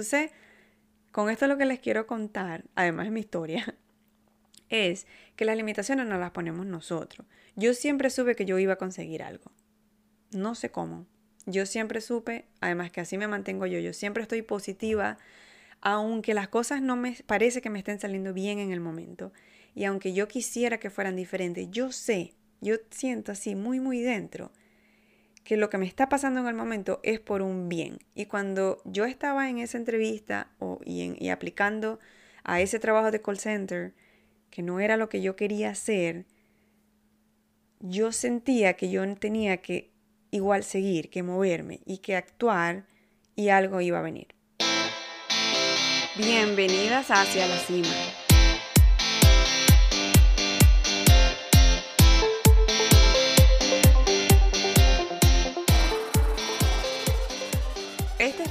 Entonces, con esto lo que les quiero contar, además de mi historia, es que las limitaciones no las ponemos nosotros. Yo siempre supe que yo iba a conseguir algo. No sé cómo. Yo siempre supe, además que así me mantengo yo, yo siempre estoy positiva, aunque las cosas no me parece que me estén saliendo bien en el momento. Y aunque yo quisiera que fueran diferentes, yo sé, yo siento así muy, muy dentro que lo que me está pasando en el momento es por un bien. Y cuando yo estaba en esa entrevista y, y aplicando a ese trabajo de call center, que no era lo que yo quería hacer, yo sentía que yo tenía que igual seguir, que moverme y que actuar y algo iba a venir. Bienvenidas hacia la cima.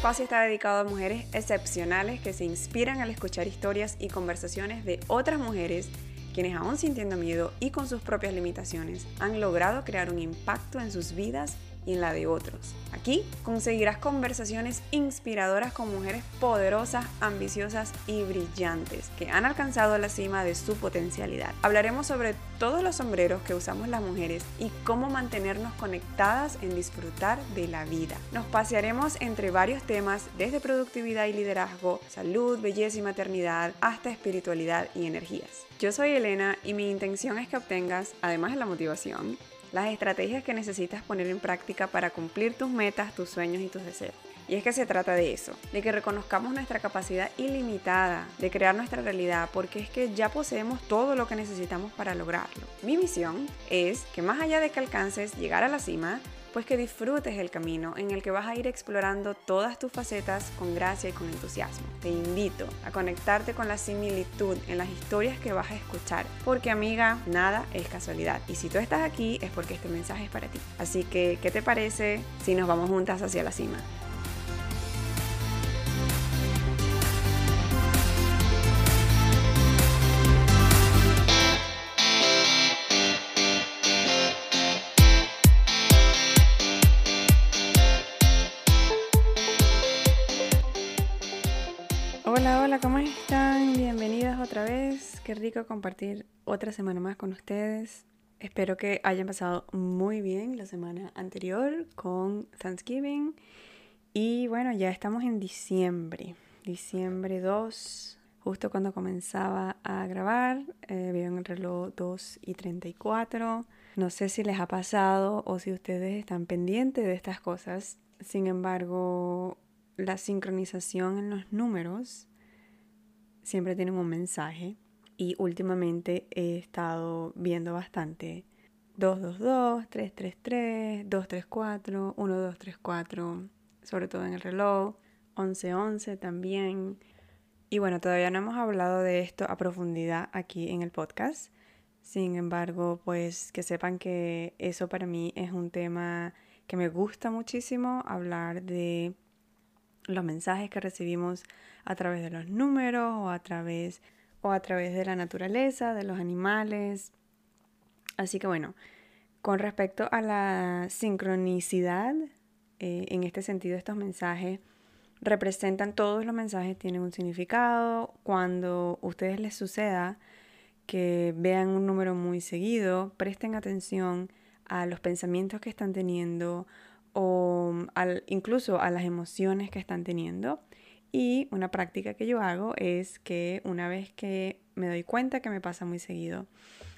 Espacio está dedicado a mujeres excepcionales que se inspiran al escuchar historias y conversaciones de otras mujeres quienes aún sintiendo miedo y con sus propias limitaciones han logrado crear un impacto en sus vidas en la de otros. Aquí conseguirás conversaciones inspiradoras con mujeres poderosas, ambiciosas y brillantes que han alcanzado la cima de su potencialidad. Hablaremos sobre todos los sombreros que usamos las mujeres y cómo mantenernos conectadas en disfrutar de la vida. Nos pasearemos entre varios temas desde productividad y liderazgo, salud, belleza y maternidad, hasta espiritualidad y energías. Yo soy Elena y mi intención es que obtengas, además de la motivación, las estrategias que necesitas poner en práctica para cumplir tus metas, tus sueños y tus deseos. Y es que se trata de eso, de que reconozcamos nuestra capacidad ilimitada de crear nuestra realidad, porque es que ya poseemos todo lo que necesitamos para lograrlo. Mi misión es que más allá de que alcances llegar a la cima, pues que disfrutes el camino en el que vas a ir explorando todas tus facetas con gracia y con entusiasmo. Te invito a conectarte con la similitud en las historias que vas a escuchar, porque amiga, nada es casualidad. Y si tú estás aquí es porque este mensaje es para ti. Así que, ¿qué te parece si nos vamos juntas hacia la cima? ¿Cómo están? Bienvenidas otra vez. Qué rico compartir otra semana más con ustedes. Espero que hayan pasado muy bien la semana anterior con Thanksgiving. Y bueno, ya estamos en diciembre. Diciembre 2, justo cuando comenzaba a grabar. Eh, veo en el reloj 2 y 34. No sé si les ha pasado o si ustedes están pendientes de estas cosas. Sin embargo, la sincronización en los números siempre tienen un mensaje y últimamente he estado viendo bastante 222, 333, 234, 1234, sobre todo en el reloj, 1111 también. Y bueno, todavía no hemos hablado de esto a profundidad aquí en el podcast. Sin embargo, pues que sepan que eso para mí es un tema que me gusta muchísimo, hablar de los mensajes que recibimos a través de los números o a través o a través de la naturaleza, de los animales. Así que bueno, con respecto a la sincronicidad, eh, en este sentido estos mensajes representan, todos los mensajes tienen un significado. Cuando a ustedes les suceda que vean un número muy seguido, presten atención a los pensamientos que están teniendo o al, incluso a las emociones que están teniendo. Y una práctica que yo hago es que una vez que me doy cuenta que me pasa muy seguido,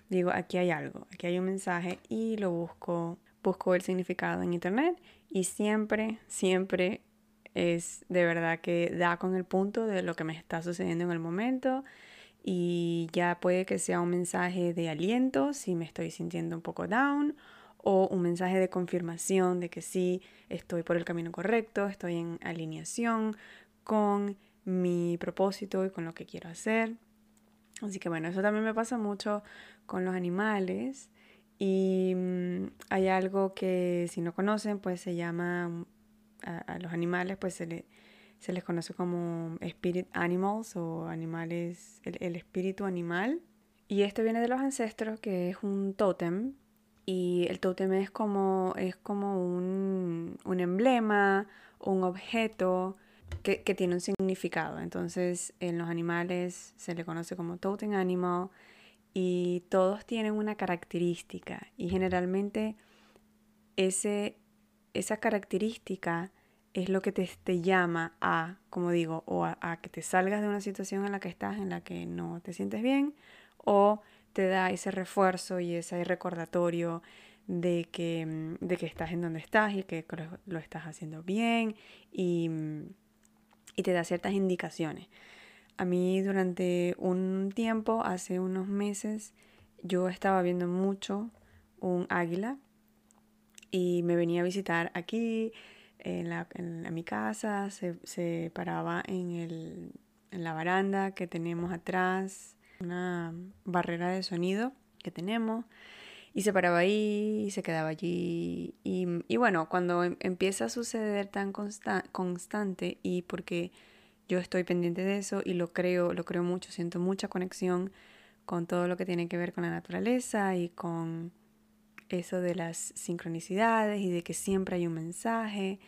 digo, aquí hay algo, aquí hay un mensaje y lo busco, busco el significado en internet y siempre, siempre es de verdad que da con el punto de lo que me está sucediendo en el momento y ya puede que sea un mensaje de aliento si me estoy sintiendo un poco down o un mensaje de confirmación de que sí estoy por el camino correcto, estoy en alineación con mi propósito y con lo que quiero hacer. Así que bueno, eso también me pasa mucho con los animales y mm, hay algo que si no conocen pues se llama a, los animales pues se, se, les conoce como spirit animals o animales, el, el espíritu animal. Y esto viene de los ancestros que es un tótem y el tótem es como, es como un, un emblema, un objeto que, tiene un significado. Entonces, en los animales se le conoce como totem animal y todos tienen una característica y generalmente ese, esa característica es lo que te, te llama a, como digo, o a, que te salgas de una situación en la que estás, en la que no te sientes bien, o te da ese refuerzo y ese recordatorio de que, de que estás en donde estás y que lo estás haciendo bien y, y te da ciertas indicaciones. A mí durante un tiempo, hace unos meses, yo estaba viendo mucho un águila y me venía a visitar aquí en, la, en, mi casa, se, se paraba en, el, en la baranda que tenemos atrás, una barrera de sonido que tenemos y se paraba ahí y se quedaba allí. Y, y bueno, cuando em, empieza a suceder tan constante y porque yo estoy pendiente de eso y lo creo, lo creo mucho, siento mucha conexión con todo lo que tiene que ver con la naturaleza y con eso de las sincronicidades y de que siempre hay un mensaje.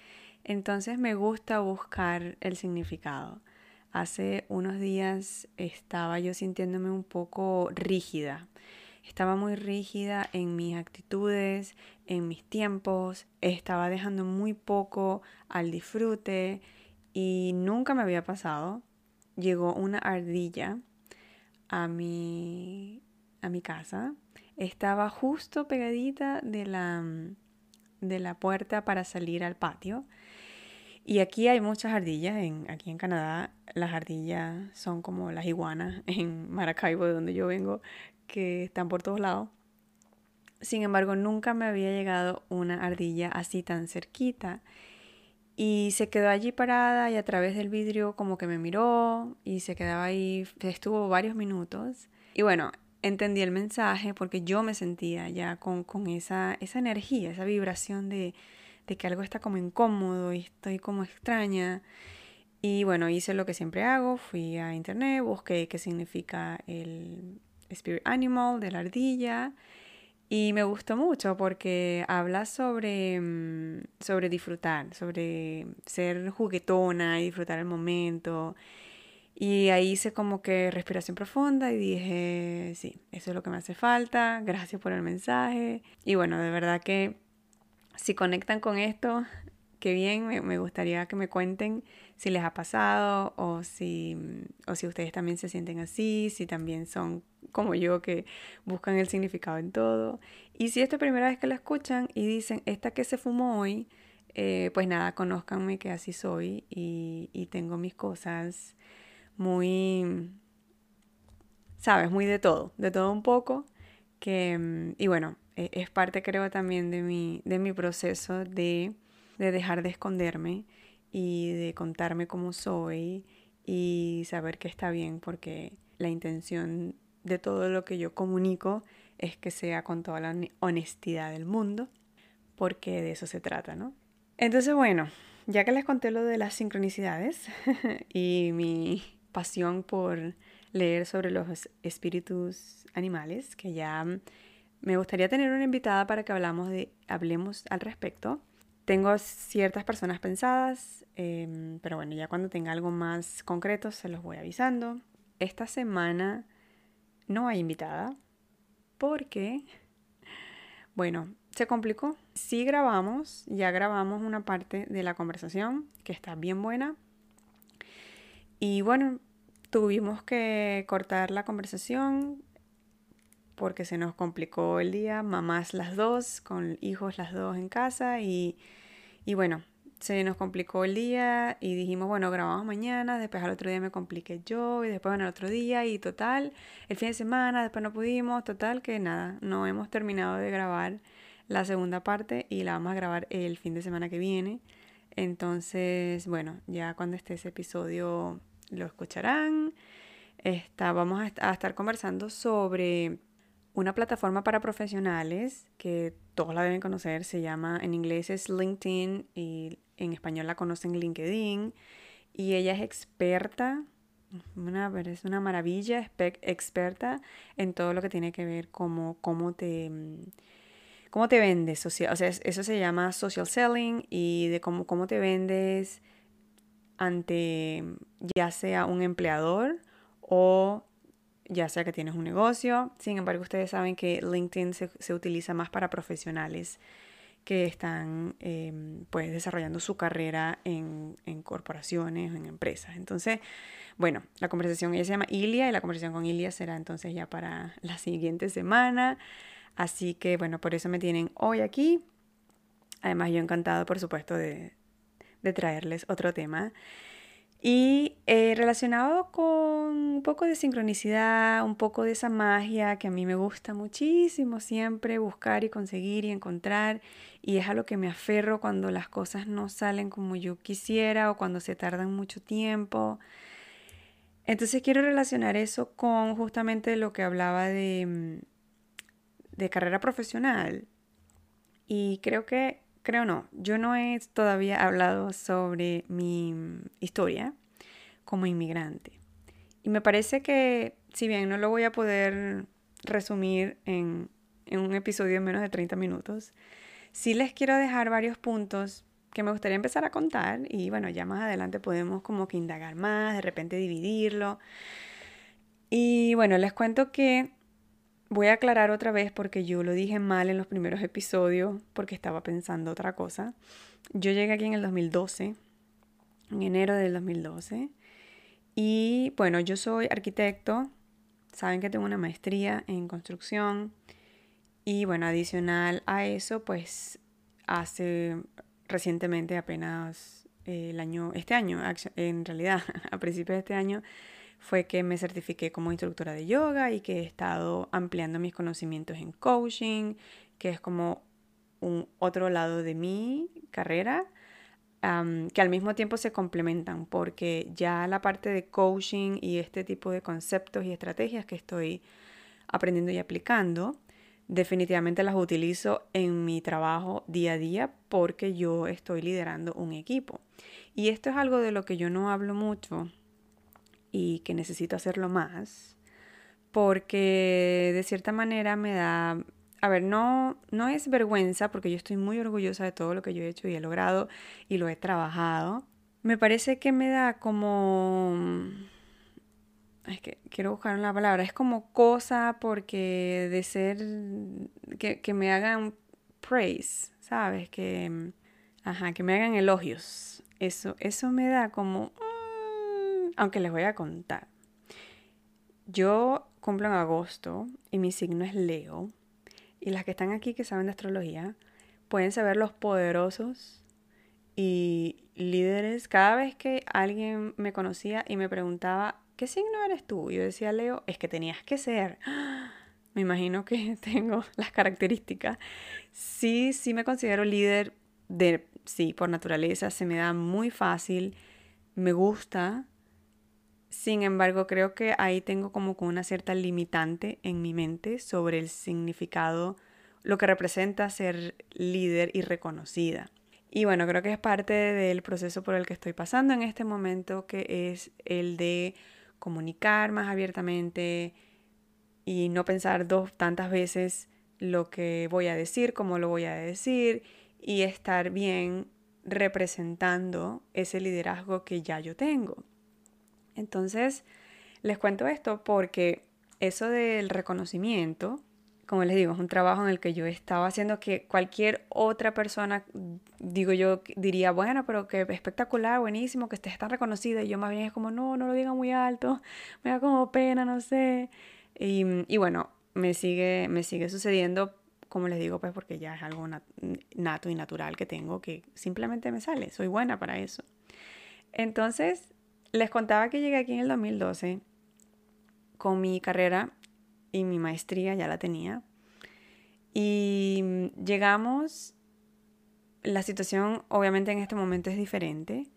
Entonces me gusta buscar el significado. Hace unos días estaba yo sintiéndome un poco rígida estaba muy rígida en mis actitudes, en mis tiempos, estaba dejando muy poco al disfrute y nunca me había pasado. Llegó una ardilla a mi, a mi casa, estaba justo pegadita de la, de la puerta para salir al patio. Y aquí hay muchas ardillas, en, aquí en Canadá las ardillas son como las iguanas en Maracaibo, de donde yo vengo, que están por todos lados. Sin embargo, nunca me había llegado una ardilla así tan cerquita. Y se quedó allí parada y a través del vidrio como que me miró y se quedaba ahí, estuvo varios minutos. Y bueno, entendí el mensaje porque yo me sentía ya con, con esa, esa energía, esa vibración de, de que algo está como incómodo y estoy como extraña. Y bueno, hice lo que siempre hago, fui a internet, busqué qué significa el, Spirit Animal de la ardilla. Y me gustó mucho porque habla sobre, mm, sobre disfrutar, sobre ser juguetona y disfrutar el momento. Y ahí hice como que respiración profunda y dije, sí, eso es lo que me hace falta, gracias por el mensaje. Y bueno, de verdad que si conectan con esto, qué bien, me, gustaría que me cuenten si les ha pasado o si, o si ustedes también se sienten así, si también son como yo que buscan el significado en todo. Y si esta es primera vez que la escuchan y dicen, esta que se fumó hoy, eh, pues nada, conózcanme que así soy y, y tengo mis cosas muy, sabes, muy de todo, de todo un poco. Que, y bueno, e, es parte creo también de mi, de mi proceso de de dejar de esconderme y de contarme cómo soy y saber que está bien porque la intención de todo lo que yo comunico es que sea con toda la honestidad del mundo, porque de eso se trata, ¿no? Entonces, bueno, ya que les conté lo de las sincronicidades y mi pasión por leer sobre los espíritus animales, que ya me gustaría tener una invitada para que hablamos de, hablemos al respecto. Tengo ciertas personas pensadas, em, pero bueno, ya cuando tenga algo más concreto se los voy avisando. Esta semana no hay invitada porque, bueno, se complicó. Sí grabamos, ya grabamos una parte de la conversación que está bien buena. Y bueno, tuvimos que cortar la conversación porque se nos complicó el día, mamás las dos, con hijos las dos en casa y, y bueno, se nos complicó el día y dijimos, bueno, grabamos mañana, después al otro día me compliqué yo y después bueno, el otro día y total, el fin de semana, después no pudimos, total que nada, no hemos terminado de grabar la segunda parte y la vamos a grabar el fin de semana que viene. Entonces, bueno, ya cuando esté ese episodio lo escucharán. Está, vamos a estar conversando sobre una plataforma para profesionales que todos la deben conocer, se llama, en inglés es LinkedIn y en español la conocen LinkedIn. Y ella es experta, una, es una maravilla, experta en todo lo que tiene que ver como cómo te, cómo te vendes. O sea, eso se llama social selling y de cómo, cómo te vendes ante ya sea un empleador o ya sea que tienes un negocio. Sin embargo, ustedes saben que LinkedIn se, utiliza más para profesionales que están em, pues desarrollando su carrera en, en corporaciones en empresas. Entonces, bueno, la conversación ella se llama Ilia y la conversación con Ilia será entonces ya para la siguiente semana. Así que bueno, por eso me tienen hoy aquí. Además, yo encantado, por supuesto, de, de traerles otro tema. Y eh, relacionado con un poco de sincronicidad, un poco de esa magia que a mí me gusta muchísimo siempre buscar y conseguir y encontrar. Y es a lo que me aferro cuando las cosas no salen como yo quisiera o cuando se tardan mucho tiempo. Entonces quiero relacionar eso con justamente lo que hablaba de, mm, de carrera profesional. Y creo que, creo no, yo no he todavía hablado sobre mi mm, historia como inmigrante. Y me parece que, si bien no lo voy a poder resumir en, en un episodio en menos de 30 minutos, sí les quiero dejar varios puntos que me gustaría empezar a contar y bueno, ya más adelante podemos como que indagar más, de repente dividirlo. Y bueno, les cuento que voy a aclarar otra vez porque yo lo dije mal en los primeros episodios porque estaba pensando otra cosa. Yo llegué aquí en el 2012, en enero del 2012. Y bueno, yo soy arquitecto, saben que tengo una maestría en construcción. Y bueno, adicional a eso, pues hace recientemente, apenas eh, el año, este año, en realidad, a principios de este año, fue que me certifiqué como instructora de yoga y que he estado ampliando mis conocimientos en coaching, que es como un otro lado de mi carrera, que al mismo tiempo se complementan, porque ya la parte de coaching y este tipo de conceptos y estrategias que estoy aprendiendo y aplicando, definitivamente las utilizo en mi trabajo día a día porque yo estoy liderando un equipo. Y esto es algo de lo que yo no hablo mucho y que necesito hacerlo más porque de cierta manera me da, a ver, no, no es vergüenza porque yo estoy muy orgullosa de todo lo que yo he hecho y he logrado y lo he trabajado. Me parece que me da como es que quiero buscar una palabra, es como cosa porque de ser, que, me hagan praise, ¿sabes? Que, ajá, que me hagan elogios. Eso, eso me da como, aunque les voy a contar. Yo cumplo en agosto y mi signo es Leo. Y las que están aquí que saben de astrología pueden saber los poderosos y líderes. Cada vez que alguien me conocía y me preguntaba ¿qué signo eres tú? Yo decía, Leo, es que tenías que ser. Me imagino que tengo las características. Sí, sí me considero líder de, sí, por naturaleza, se me da muy fácil, me gusta. Sin embargo, creo que ahí tengo como una cierta limitante en mi mente sobre el significado, lo que representa ser líder y reconocida. Y bueno, creo que es parte del proceso por el que estoy pasando en este momento, que es el de comunicar más abiertamente y no pensar dos tantas veces lo que voy a decir, cómo lo voy a decir y estar bien representando ese liderazgo que ya yo tengo. Entonces, les cuento esto porque eso del reconocimiento como les digo, es un trabajo en el que yo estaba haciendo que cualquier otra persona, digo yo, diría, bueno, pero que espectacular, buenísimo, que estés tan reconocida. Y yo más bien es como, no, no lo diga muy alto, me da como pena, no sé. Y, y bueno, me sigue, me sigue sucediendo, como les digo, pues porque ya es algo nato y natural que tengo, que simplemente me sale, soy buena para eso. Entonces, les contaba que llegué aquí en el 2012 con mi carrera y mi maestría ya la tenía. Y llegamos, la situación obviamente en este momento es diferente,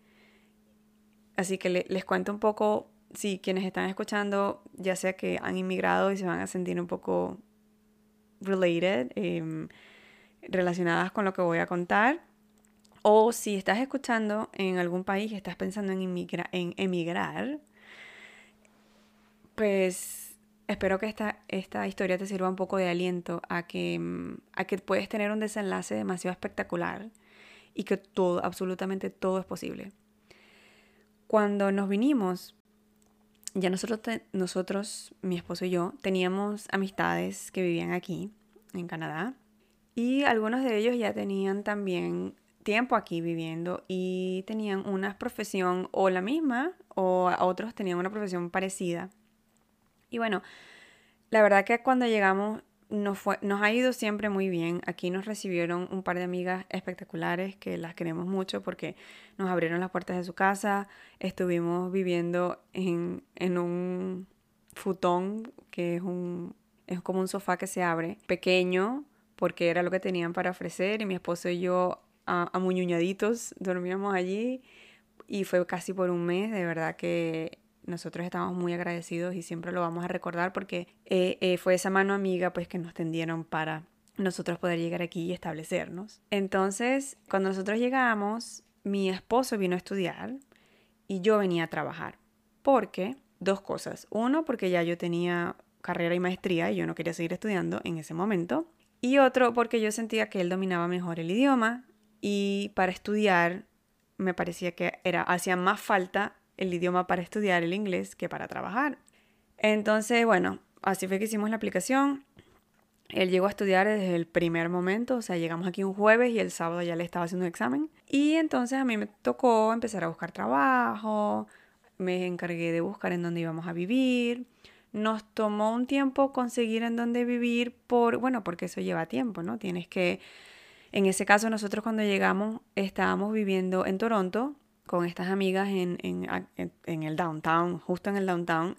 así que les cuento un poco, si quienes están escuchando, ya sea que han inmigrado y se van a sentir un poco related, em, relacionadas con lo que voy a contar, o si estás escuchando en algún país y estás pensando en, en emigrar, pues espero que esta, esta historia te sirva un poco de aliento a que, a que puedes tener un desenlace demasiado espectacular y que todo, absolutamente todo es posible. Cuando nos vinimos, ya nosotros, nosotros, mi esposo y yo, teníamos amistades que vivían aquí, en Canadá, y algunos de ellos ya tenían también tiempo aquí viviendo y tenían una profesión o la misma o otros tenían una profesión parecida. Y bueno, la verdad que cuando llegamos nos, fue, nos ha ido siempre muy bien. Aquí nos recibieron un par de amigas espectaculares que las queremos mucho porque nos abrieron las puertas de su casa. Estuvimos viviendo en, en un futón que es, un, es como un sofá que se abre, pequeño, porque era lo que tenían para ofrecer. Y mi esposo y yo, amuñuñaditos, dormíamos allí. Y fue casi por un mes, de verdad que nosotros estamos muy agradecidos y siempre lo vamos a recordar porque eh, eh, fue esa mano amiga pues que nos tendieron para nosotros poder llegar aquí y establecernos. Entonces, cuando nosotros llegamos, mi esposo vino a estudiar y yo venía a trabajar. Porque, dos cosas. Uno, porque ya yo tenía carrera y maestría y yo no quería seguir estudiando en ese momento. Y otro, porque yo sentía que él dominaba mejor el idioma y para estudiar me parecía que era, hacía más falta el idioma para estudiar el inglés que para trabajar. Entonces, bueno, así fue que hicimos la aplicación. Él llegó a estudiar desde el primer momento, o sea, llegamos aquí un jueves y el sábado ya le estaba haciendo un examen. Y entonces a mí me tocó empezar a buscar trabajo, me encargué de buscar en dónde íbamos a vivir. Nos tomó un tiempo conseguir en dónde vivir por, bueno, porque eso lleva tiempo, ¿no? Tienes que, en ese caso nosotros cuando llegamos estábamos viviendo en Toronto, con estas amigas en, en, el downtown, justo en el downtown,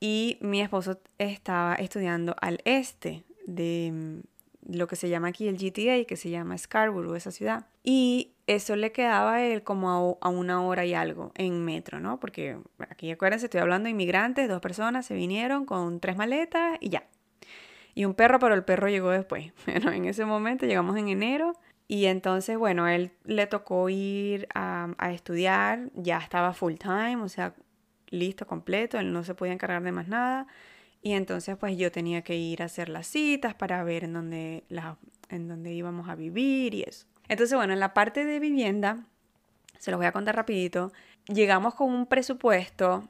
y mi esposo estaba estudiando al este de mm, lo que se llama aquí el GTA, que se llama Scarborough, esa ciudad. Y eso le quedaba a él como a, una hora y algo en metro, ¿no? Porque aquí acuérdense, estoy hablando de inmigrantes, dos personas se vinieron con tres maletas y ya. Y un perro, pero el perro llegó después. Pero en ese momento llegamos en enero y entonces, bueno, él le tocó ir a, estudiar, ya estaba full time, o sea, listo, completo, él no se podía encargar de más nada. Y entonces, pues yo tenía que ir a hacer las citas para ver en dónde, en dónde íbamos a vivir y eso. Entonces, bueno, en la parte de vivienda, se los voy a contar rapidito, llegamos con un presupuesto,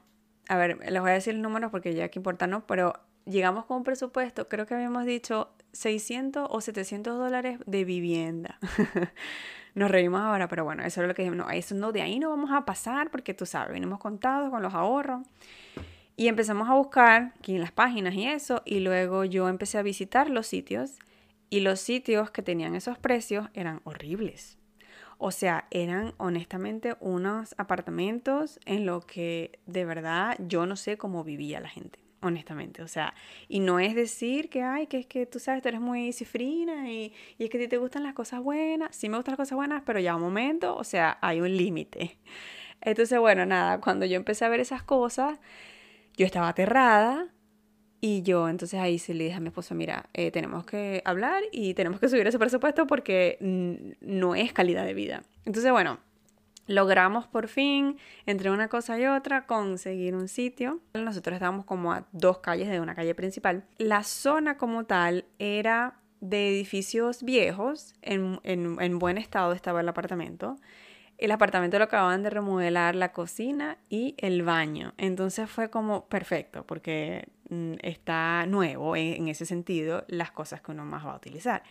a ver, les voy a decir el número porque ya que importa, ¿no? Pero llegamos con un presupuesto, creo que habíamos dicho 600 o 700 dólares de vivienda. Nos reímos ahora, pero bueno, eso es lo que dijimos. No, eso de ahí no vamos a pasar porque tú sabes, venimos contados con los ahorros. Y empezamos a buscar aquí en las páginas y eso, y luego yo empecé a visitar los sitios y los sitios que tenían esos precios eran horribles. O sea, eran honestamente unos apartamentos en lo que de verdad yo no sé cómo vivía la gente honestamente. O sea, y no es decir que, ay, que es que tú sabes, tú eres muy cifrina y, y es que a ti te gustan las cosas buenas. Sí me gustan las cosas buenas, pero ya un momento, o sea, hay un límite. Entonces, bueno, nada, cuando yo empecé a ver esas cosas, yo estaba aterrada y yo entonces ahí se le dije a mi esposo, mira, eh, tenemos que hablar y tenemos que subir ese presupuesto porque no es calidad de vida. Entonces, bueno, logramos por fin, entre una cosa y otra, conseguir un sitio. Nosotros estábamos como a dos calles de una calle principal. La zona como tal era de edificios viejos, en, en, buen estado estaba el apartamento. El apartamento lo acababan de remodelar la cocina y el baño. Entonces fue como perfecto porque mm, está nuevo en, en ese sentido las cosas que uno más va a utilizar.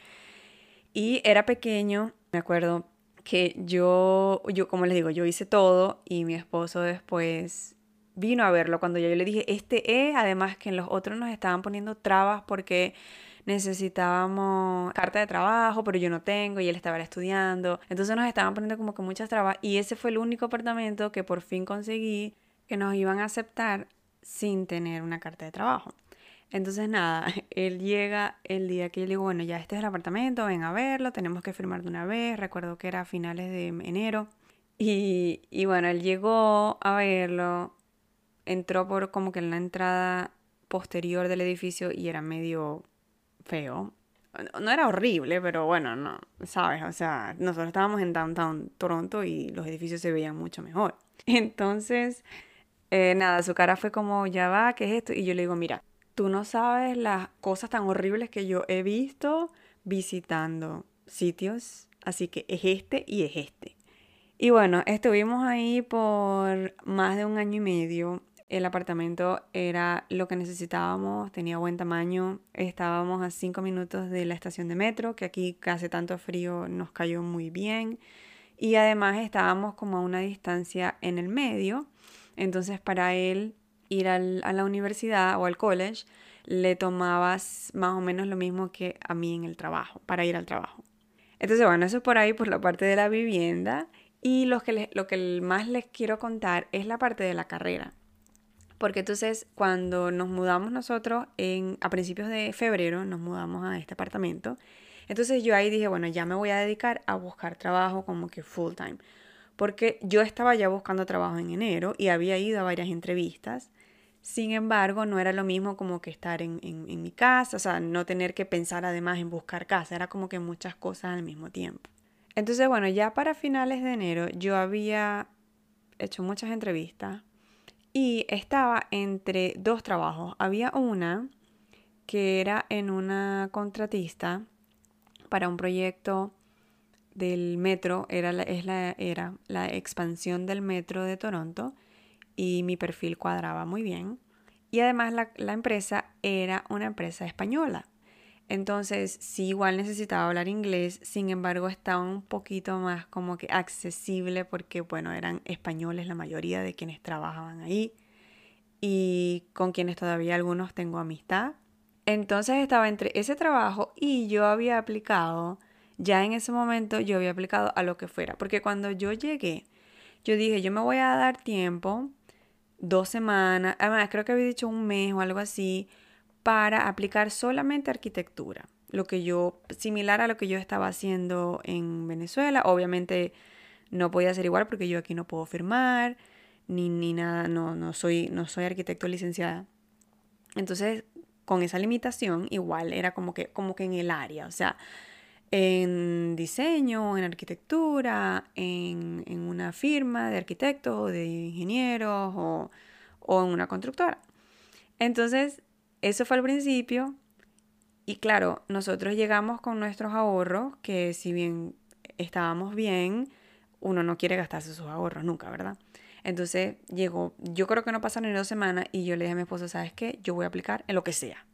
Y era pequeño, me acuerdo, que yo, yo, como les digo, yo hice todo y mi esposo después vino a verlo cuando yo le dije, este es, además que en los otros nos estaban poniendo trabas porque necesitábamos carta de trabajo, pero yo no tengo y él estaba estudiando. Entonces nos estaban poniendo como que muchas trabas y ese fue el único apartamento que por fin conseguí que nos iban a aceptar sin tener una carta de trabajo. Entonces nada, él llega el día que yo le digo, bueno, ya este es el apartamento, ven a verlo, tenemos que firmar de una vez, recuerdo que era a finales de enero. Y, y bueno, él llegó a verlo, entró por como que en la entrada posterior del edificio y era medio feo. No era horrible, pero bueno, no, sabes, o sea, nosotros estábamos en downtown Toronto y los edificios se veían mucho mejor. Entonces, eh, nada, su cara fue como, ya va, ¿qué es esto? Y yo le digo, mira, Tú no sabes las cosas tan horribles que yo he visto visitando sitios, así que es este y es este. Y bueno, estuvimos ahí por más de un año y medio. El apartamento era lo que necesitábamos, tenía buen tamaño. Estábamos a cinco minutos de la estación de metro, que aquí hace tanto frío nos cayó muy bien. Y además estábamos como a una distancia en el medio. Entonces para él ir a la universidad o al college le tomabas más o menos lo mismo que a mí en el trabajo, para ir al trabajo. Entonces, bueno, eso es por ahí, por la parte de la vivienda. Y lo que, lo que más les quiero contar es la parte de la carrera. Porque entonces cuando nos mudamos nosotros en, a principios de febrero, nos mudamos a este apartamento. Entonces yo ahí dije, bueno, ya me voy a dedicar a buscar trabajo como que full time. Porque yo estaba ya buscando trabajo en enero y había ido a varias entrevistas. Sin embargo, no era lo mismo como que estar en, en, mi casa, o sea, no tener que pensar además en buscar casa, era como que muchas cosas al mismo tiempo. Entonces, bueno, ya para finales de enero yo había hecho muchas entrevistas y estaba entre dos trabajos. Había una que era en una contratista para un proyecto del metro, era es la, era la expansión del metro de Toronto y mi perfil cuadraba muy bien. Y además la, empresa era una empresa española. Entonces, sí, igual necesitaba hablar inglés, sin embargo, estaba un poquito más como que accesible porque, bueno, eran españoles la mayoría de quienes trabajaban ahí y con quienes todavía algunos tengo amistad. Entonces estaba entre ese trabajo y yo había aplicado, ya en ese momento yo había aplicado a lo que fuera, porque cuando yo llegué, yo dije, yo me voy a dar tiempo dos semanas, además creo que había dicho un mes o algo así, para aplicar solamente arquitectura. Lo que yo, similar a lo que yo estaba haciendo en Venezuela, obviamente no podía ser igual porque yo aquí no puedo firmar, ni, ni nada, no, no, soy, no soy arquitecto licenciada. Entonces, con esa limitación, igual era como que, como que en el área, o sea, en diseño, en arquitectura, en, una firma de arquitectos o de ingenieros o, en una constructora. Entonces, eso fue al principio. Y claro, nosotros llegamos con nuestros ahorros, que si bien estábamos bien, uno no quiere gastarse sus ahorros nunca, ¿verdad? Entonces llegó, yo creo que no pasaron ni dos semanas y yo le dije a mi esposo, ¿sabes qué? Yo voy a aplicar en lo que sea.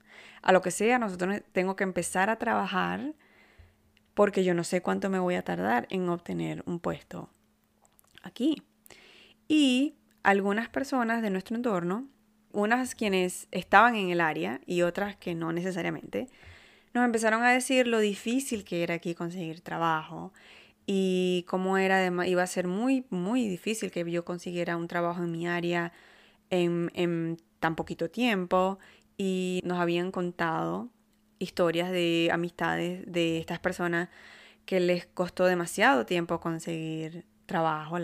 A lo que sea, nosotros tengo que empezar a trabajar porque yo no sé cuánto me voy a tardar en obtener un puesto aquí. Y algunas personas de nuestro entorno, unas quienes estaban en el área y otras que no necesariamente, nos empezaron a decir lo difícil que era aquí conseguir trabajo y cómo era iba a ser muy muy difícil que yo consiguiera un trabajo en mi área en, en tan poquito tiempo y nos habían contado historias de amistades de estas personas que les costó demasiado tiempo conseguir trabajo,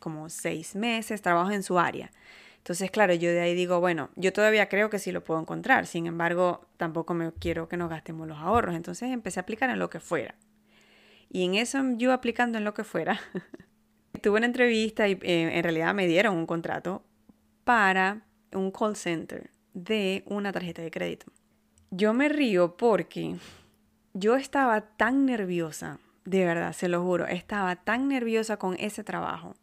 como seis meses, trabajo en su área. Entonces, claro, yo de ahí digo, bueno, yo todavía creo que sí lo puedo encontrar, sin embargo, tampoco me quiero que nos gastemos los ahorros. Entonces empecé a aplicar en lo que fuera. Y en eso yo aplicando en lo que fuera, tuve una entrevista y eh, en realidad me dieron un contrato para un call center de una tarjeta de crédito. Yo me río porque yo estaba tan nerviosa, de verdad, se lo juro, estaba tan nerviosa con ese trabajo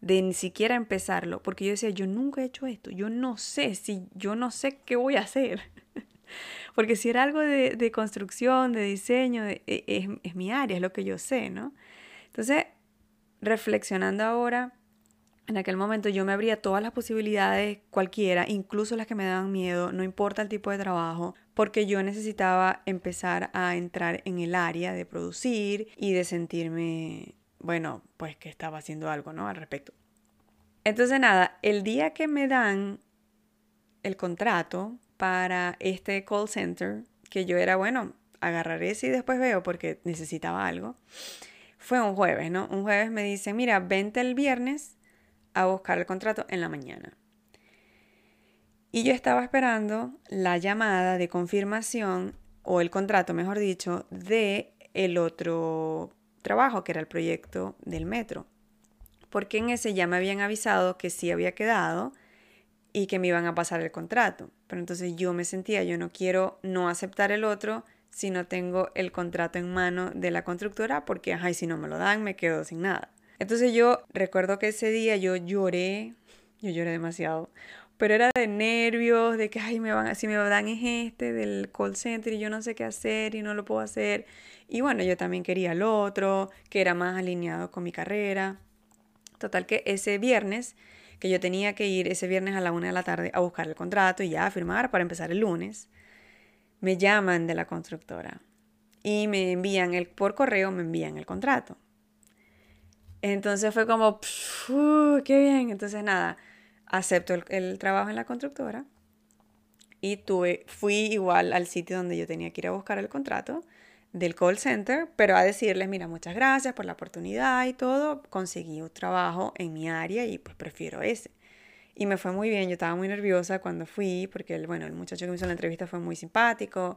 de ni siquiera empezarlo, porque yo decía, yo nunca he hecho esto, yo no sé si, yo no sé qué voy a hacer. porque si era algo de, construcción, de diseño, e, es, es mi área, es lo que yo sé, ¿no? Entonces, reflexionando ahora, en aquel momento yo me abría todas las posibilidades, cualquiera, incluso las que me daban miedo, no importa el tipo de trabajo, porque yo necesitaba empezar a entrar en el área de producir y de sentirme, bueno, pues que estaba haciendo algo, ¿no? Al respecto. Entonces nada, el día que me dan el contrato para este call center, que yo era, bueno, agarraré ese y después veo porque necesitaba algo, fue un jueves, ¿no? Un jueves me dicen, mira, vente el viernes a buscar el contrato en la mañana. Y yo estaba esperando la llamada de confirmación o el contrato, mejor dicho, de el otro trabajo, que era el proyecto del metro. Porque en ese ya me habían avisado que sí había quedado y que me iban a pasar el contrato. Pero entonces yo me sentía, yo no quiero no aceptar el otro si no tengo el contrato en mano de la constructora, porque, ay, si no me lo dan, me quedo sin nada. Entonces yo recuerdo que ese día yo lloré, yo lloré demasiado, pero era de nervios, de que, ay, me van, si me dan es este del call center y yo no sé qué hacer y no lo puedo hacer. Y bueno, yo también quería el otro, que era más alineado con mi carrera. Total que ese viernes, que yo tenía que ir ese viernes a la una de la tarde a buscar el contrato y ya a firmar para empezar el lunes, me llaman de la constructora y me envían el, por correo, me envían el contrato. Entonces fue como, qué bien. Entonces nada, acepto el, trabajo en la constructora y tuve, fui igual al sitio donde yo tenía que ir a buscar el contrato del call center, pero a decirles, mira, muchas gracias por la oportunidad y todo, conseguí un trabajo en mi área y pues prefiero ese. Y me fue muy bien, yo estaba muy nerviosa cuando fui, porque el, bueno, el muchacho que me hizo la entrevista fue muy simpático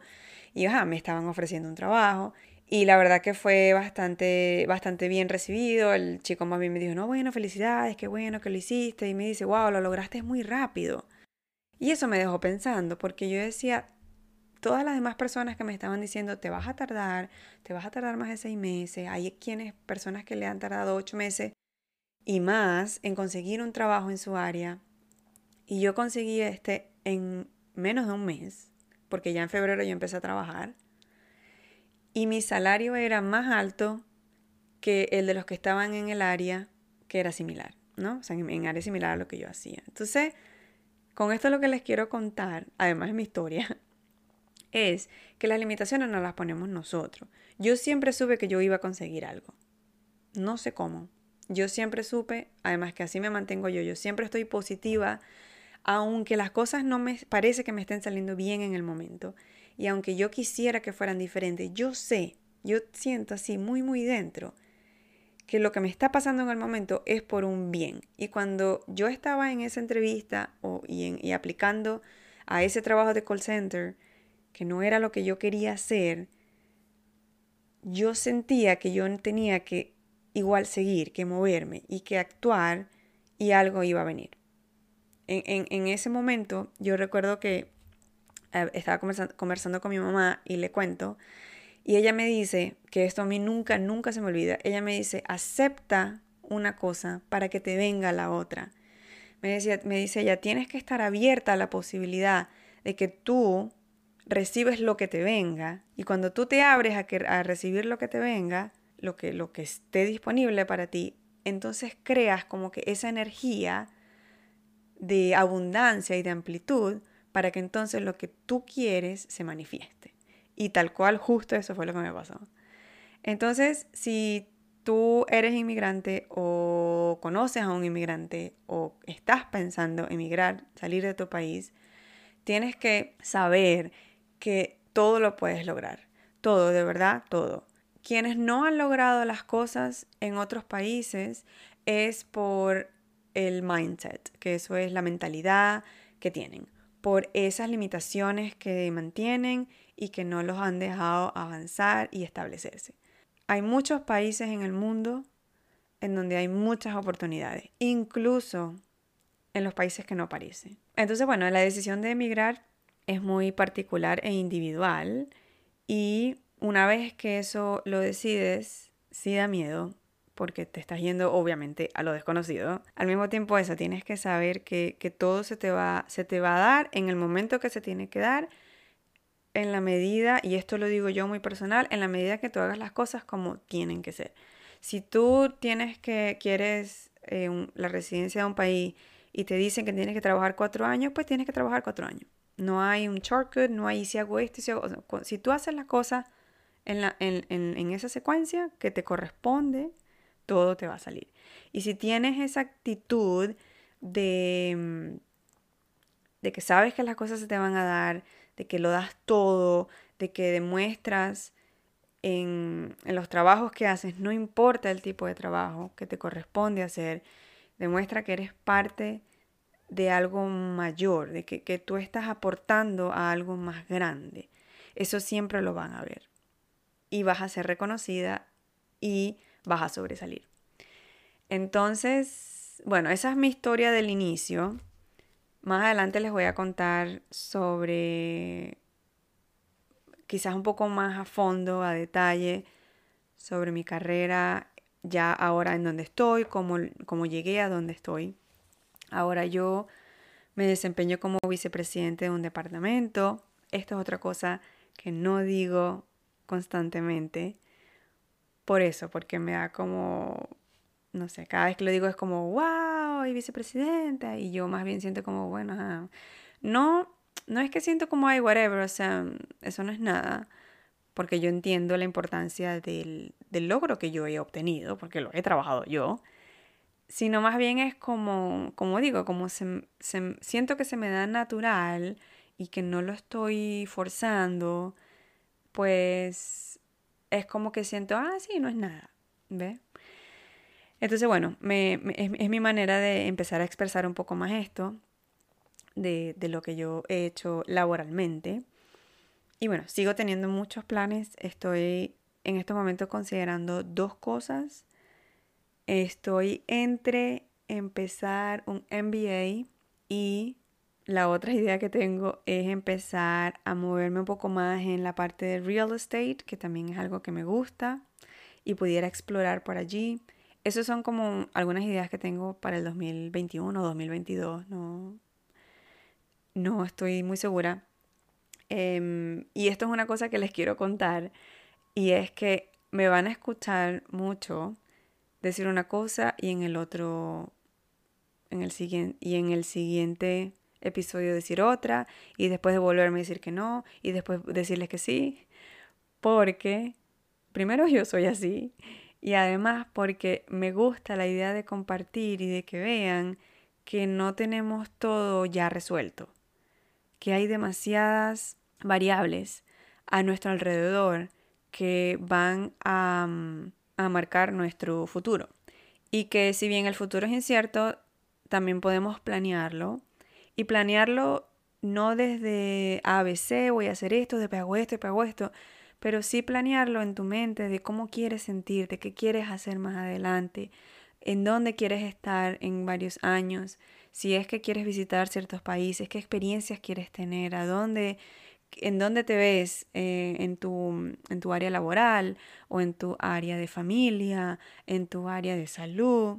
y me estaban ofreciendo un trabajo. Y la verdad que fue bastante, bastante bien recibido. El chico más bien me dijo, no, bueno, felicidades, qué bueno que lo hiciste. Y me dice, wow, lo lograste muy rápido. Y eso me dejó pensando, porque yo decía, todas las demás personas que me estaban diciendo, te vas a tardar, te vas a tardar más de seis meses. Hay quienes, personas que le han tardado ocho meses y más en conseguir un trabajo en su área. Y yo conseguí este en menos de un mes, porque ya en febrero yo empecé a trabajar. Y mi salario era más alto que el de los que estaban en el área que era similar, ¿no? O sea, en, área similar a lo que yo hacía. Entonces, con esto lo que les quiero contar, además de mi historia, es que las limitaciones no las ponemos nosotros. Yo siempre supe que yo iba a conseguir algo. No sé cómo. Yo siempre supe, además que así me mantengo yo, yo siempre estoy positiva aunque las cosas no me parece que me estén saliendo bien en el momento y aunque yo quisiera que fueran diferentes, yo sé, yo siento así muy muy dentro que lo que me está pasando en el momento es por un bien. Y cuando yo estaba en esa entrevista o, y, y aplicando a ese trabajo de call center, que no era lo que yo quería hacer, yo sentía que yo tenía que igual seguir, que moverme y que actuar y algo iba a venir en, ese momento yo recuerdo que eh, estaba conversando, con mi mamá y le cuento, y ella me dice, que esto a mí nunca, nunca se me olvida, ella me dice, acepta una cosa para que te venga la otra. Me, decía, me dice ella, tienes que estar abierta a la posibilidad de que tú recibes lo que te venga y cuando tú te abres a, que, a recibir lo que te venga, lo que, lo que esté disponible para ti, entonces creas como que esa energía de abundancia y de amplitud para que entonces lo que tú quieres se manifieste. Y tal cual, justo eso fue lo que me pasó. Entonces, si tú eres inmigrante o conoces a un inmigrante o estás pensando emigrar, salir de tu país, tienes que saber que todo lo puedes lograr. Todo, de verdad, todo. Quienes no han logrado las cosas en otros países es por el mindset, que eso es la mentalidad que tienen, por esas limitaciones que mantienen y que no los han dejado avanzar y establecerse. Hay muchos países en el mundo en donde hay muchas oportunidades, incluso en los países que no aparecen. Entonces, bueno, la decisión de emigrar es muy particular e individual y una vez que eso lo decides, sí da miedo, porque te estás yendo obviamente a lo desconocido. Al mismo tiempo eso, tienes que saber que, todo se te, va, se te va a dar en el momento que se tiene que dar, en la medida, y esto lo digo yo muy personal, en la medida que tú hagas las cosas como tienen que ser. Si tú tienes que, quieres eh, la residencia de un país y te dicen que tienes que trabajar cuatro años, pues tienes que trabajar cuatro años. No hay un shortcut, no hay si hago esto, si hago... si tú haces las cosas en, la, en, en esa secuencia que te corresponde, todo te va a salir. Y si tienes esa actitud de, mm, de que sabes que las cosas se te van a dar, de que lo das todo, de que demuestras en, en los trabajos que haces, no importa el tipo de trabajo que te corresponde hacer, demuestra que eres parte de algo mayor, de que, que, tú estás aportando a algo más grande. Eso siempre lo van a ver. Y vas a ser reconocida y vas a sobresalir. Entonces, bueno, esa es mi historia del inicio. Más adelante les voy a contar sobre, quizás un poco más a fondo, a detalle, sobre mi carrera ya ahora en donde estoy, cómo, cómo llegué a donde estoy. Ahora yo me desempeño como vicepresidente de un departamento. Esto es otra cosa que no digo constantemente. Por eso, porque me da como, no sé, cada vez que lo digo es como, wow, y vicepresidenta. Y yo más bien siento como, bueno, no, no es que siento como, ay, whatever, o sea, eso no es nada. Porque yo entiendo la importancia del, del logro que yo he obtenido, porque lo he trabajado yo sino más bien es como, como digo, como se, siento que se me da natural y que no lo estoy forzando, pues es como que siento, ah, sí, no es nada, ¿ves? Entonces, bueno, me, es, mi manera de empezar a expresar un poco más esto de, de lo que yo he hecho laboralmente. Y bueno, sigo teniendo muchos planes. Estoy en estos momentos considerando dos cosas Estoy entre empezar un MBA y la otra idea que tengo es empezar a moverme un poco más en la parte de real estate, que también es algo que me gusta y pudiera explorar por allí. Esas son como algunas ideas que tengo para el 2021 o 2022. No, no estoy muy segura. Em, y esto es una cosa que les quiero contar y es que me van a escuchar mucho decir una cosa y en el otro, en el siguiente, y en el siguiente episodio decir otra, y después de volverme a decir que no, y después decirles que sí, porque primero yo soy así, y además porque me gusta la idea de compartir y de que vean que no tenemos todo ya resuelto, que hay demasiadas variables a nuestro alrededor que van a, mm, a marcar nuestro futuro. Y que si bien el futuro es incierto, también podemos planearlo. Y planearlo no desde ABC, voy a hacer esto, después hago esto, después hago esto, pero sí planearlo en tu mente de cómo quieres sentirte, qué quieres hacer más adelante, en dónde quieres estar en varios años, si es que quieres visitar ciertos países, qué experiencias quieres tener, a dónde en dónde te ves eh, en, tu, en tu área laboral o en tu área de familia, en tu área de salud.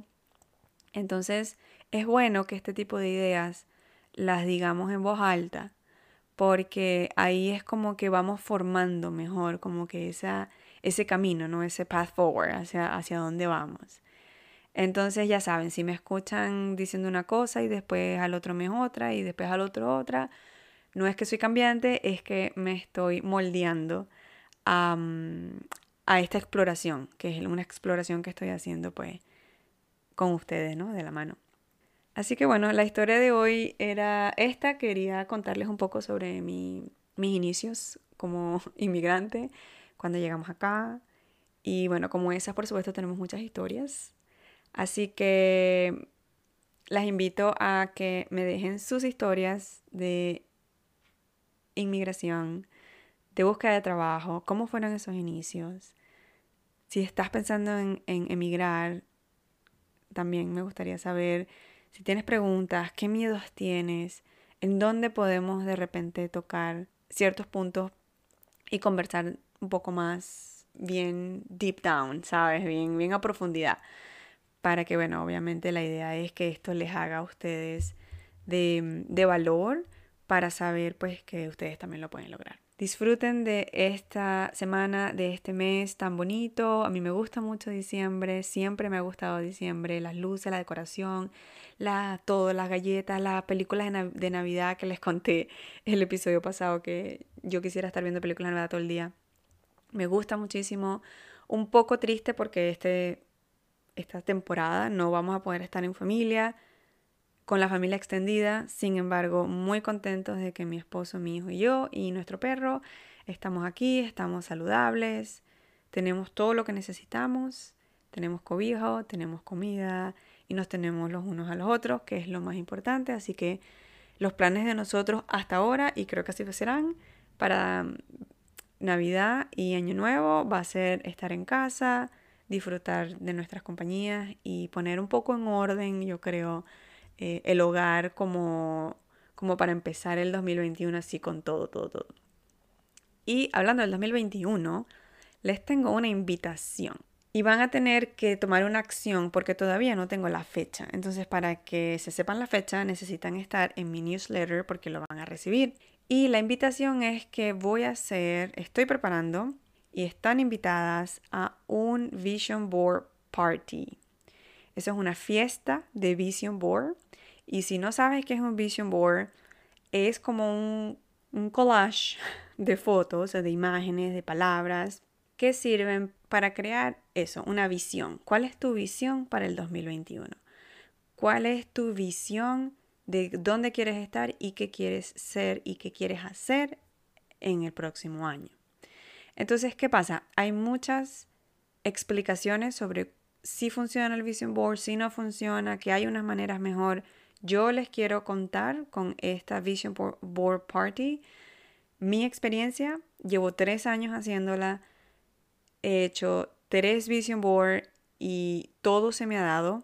Entonces es bueno que este tipo de ideas las digamos en voz alta porque ahí es como que vamos formando mejor, como que esa, ese camino, ¿no? Ese path forward hacia, hacia dónde vamos. Entonces ya saben, si me escuchan diciendo una cosa y después al otro mes otra y después al otro otra, no es que soy cambiante, es que me estoy moldeando a, a esta exploración, que es una exploración que estoy haciendo pues con ustedes, ¿no? De la mano. Así que bueno, la historia de hoy era esta. Quería contarles un poco sobre mi, mis inicios como inmigrante, cuando llegamos acá. Y bueno, como esas, por supuesto, tenemos muchas historias. Así que las invito a que me dejen sus historias de inmigración, de búsqueda de trabajo, cómo fueron esos inicios. Si estás pensando en, emigrar, también me gustaría saber si tienes preguntas, qué miedos tienes, en dónde podemos de repente tocar ciertos puntos y conversar un poco más bien deep down, ¿sabes? Bien, bien a profundidad. Para que, bueno, obviamente la idea es que esto les haga a ustedes de, de valor para saber pues que ustedes también lo pueden lograr. Disfruten de esta semana, de este mes tan bonito. A mí me gusta mucho diciembre, siempre me ha gustado diciembre, las luces, la decoración, la, todo, las galletas, las películas de, Navidad que les conté el episodio pasado que yo quisiera estar viendo películas de Navidad todo el día. Me gusta muchísimo. Un poco triste porque este, esta temporada no vamos a poder estar en familia con la familia extendida, sin embargo, muy contentos de que mi esposo, mi hijo y yo y nuestro perro estamos aquí, estamos saludables, tenemos todo lo que necesitamos, tenemos cobijo, tenemos comida nos tenemos los unos a los otros, que es lo más importante, así que los planes de nosotros hasta ahora, y creo que así serán, para Navidad y Año Nuevo va a ser estar en casa, disfrutar de nuestras compañías y poner un poco en orden, yo creo, eh, el hogar como, como para empezar el 2021 así con todo, todo, todo. Y hablando del 2021, les tengo una invitación. Y van a tener que tomar una acción porque todavía no tengo la fecha. Entonces, para que se sepan la fecha, necesitan estar en mi newsletter porque lo van a recibir. Y la invitación es que voy a hacer, estoy preparando y están invitadas a un Vision Board Party. Eso es una fiesta de Vision Board. Y si no sabes qué es un Vision Board, es como un, un collage de fotos, de imágenes, de palabras que sirven para crear eso, una visión. ¿Cuál es tu visión para el 2021? ¿Cuál es tu visión de dónde quieres estar y qué quieres ser y qué quieres hacer en el próximo año? Entonces, ¿qué pasa? Hay muchas explicaciones sobre si funciona el Vision Board, si no funciona, que hay unas maneras mejor. Yo les quiero contar con esta Vision Board Party mi experiencia. Llevo tres años haciéndola he hecho tres vision board y todo se me ha dado.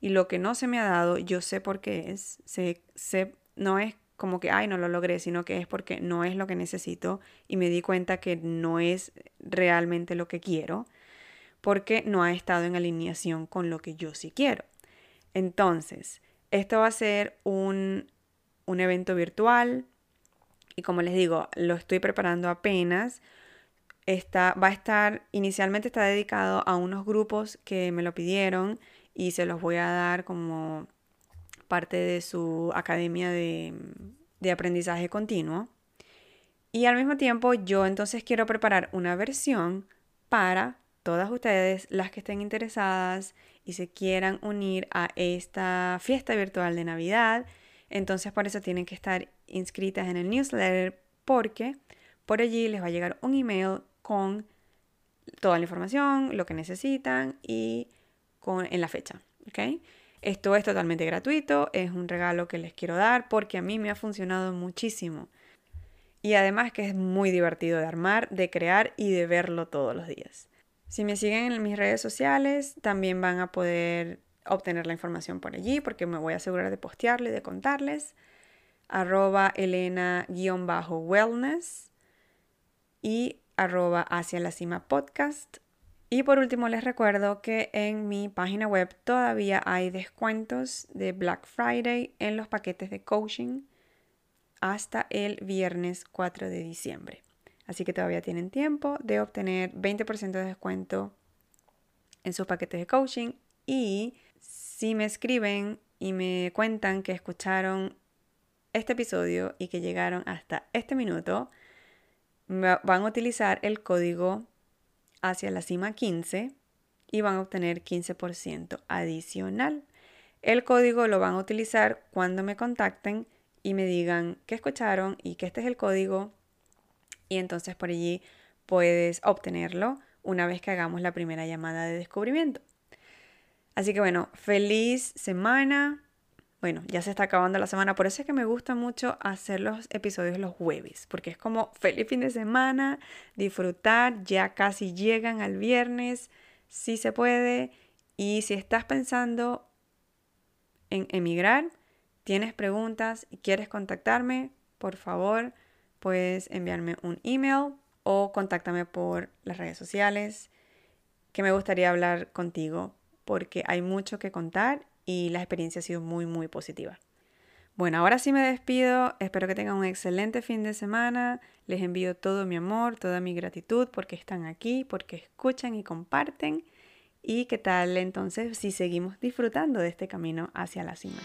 Y lo que no se me ha dado, yo sé por qué es. Sé, no es como que, ay, no lo logré, sino que es porque no es lo que necesito y me di cuenta que no es realmente lo que quiero, porque no ha estado en alineación con lo que yo sí quiero. Entonces, esto va a ser un, un evento virtual y como les digo, lo estoy preparando apenas va a estar, inicialmente está dedicado a unos grupos que me lo pidieron y se los voy a dar como parte de su academia de, de aprendizaje continuo. Y al mismo tiempo yo entonces quiero preparar una versión para todas ustedes, las que estén interesadas y se quieran unir a esta fiesta virtual de Navidad. Entonces por eso tienen que estar inscritas en el newsletter porque por allí les va a llegar un email con toda la información, lo que necesitan y con, en la fecha. ¿ok? Esto es totalmente gratuito, es un regalo que les quiero dar porque a mí me ha funcionado muchísimo. Y además que es muy divertido de armar, de crear y de verlo todos los días. Si me siguen en mis redes sociales, también van a poder obtener la información por allí porque me voy a asegurar de postearle, de contarles. Arroba Elena-wellness y arroba hacia la cima podcast. Y por último les recuerdo que en mi página web todavía hay descuentos de Black Friday en los paquetes de coaching hasta el viernes 4 de diciembre. Así que todavía tienen tiempo de obtener 20% de descuento en sus paquetes de coaching. Y si me escriben y me cuentan que escucharon este episodio y que llegaron hasta este minuto, van a utilizar el código hacia la cima 15 y van a obtener 15% adicional. El código lo van a utilizar cuando me contacten y me digan que escucharon y que este es el código y entonces por allí puedes obtenerlo una vez que hagamos la primera llamada de descubrimiento. Así que bueno, feliz semana, bueno, ya se está acabando la semana, por eso es que me gusta mucho hacer los episodios los jueves, porque es como feliz fin de semana, disfrutar, ya casi llegan al viernes, si se puede, y si estás pensando en emigrar, tienes preguntas y quieres contactarme, por favor, puedes enviarme un email o contáctame por las redes sociales, que me gustaría hablar contigo, porque hay mucho que contar y la experiencia ha sido muy, muy positiva. Bueno, ahora sí me despido. Espero que tengan un excelente fin de semana. Les envío todo mi amor, toda mi gratitud porque están aquí, porque escuchan y comparten. Y qué tal entonces si seguimos disfrutando de este camino hacia la cima.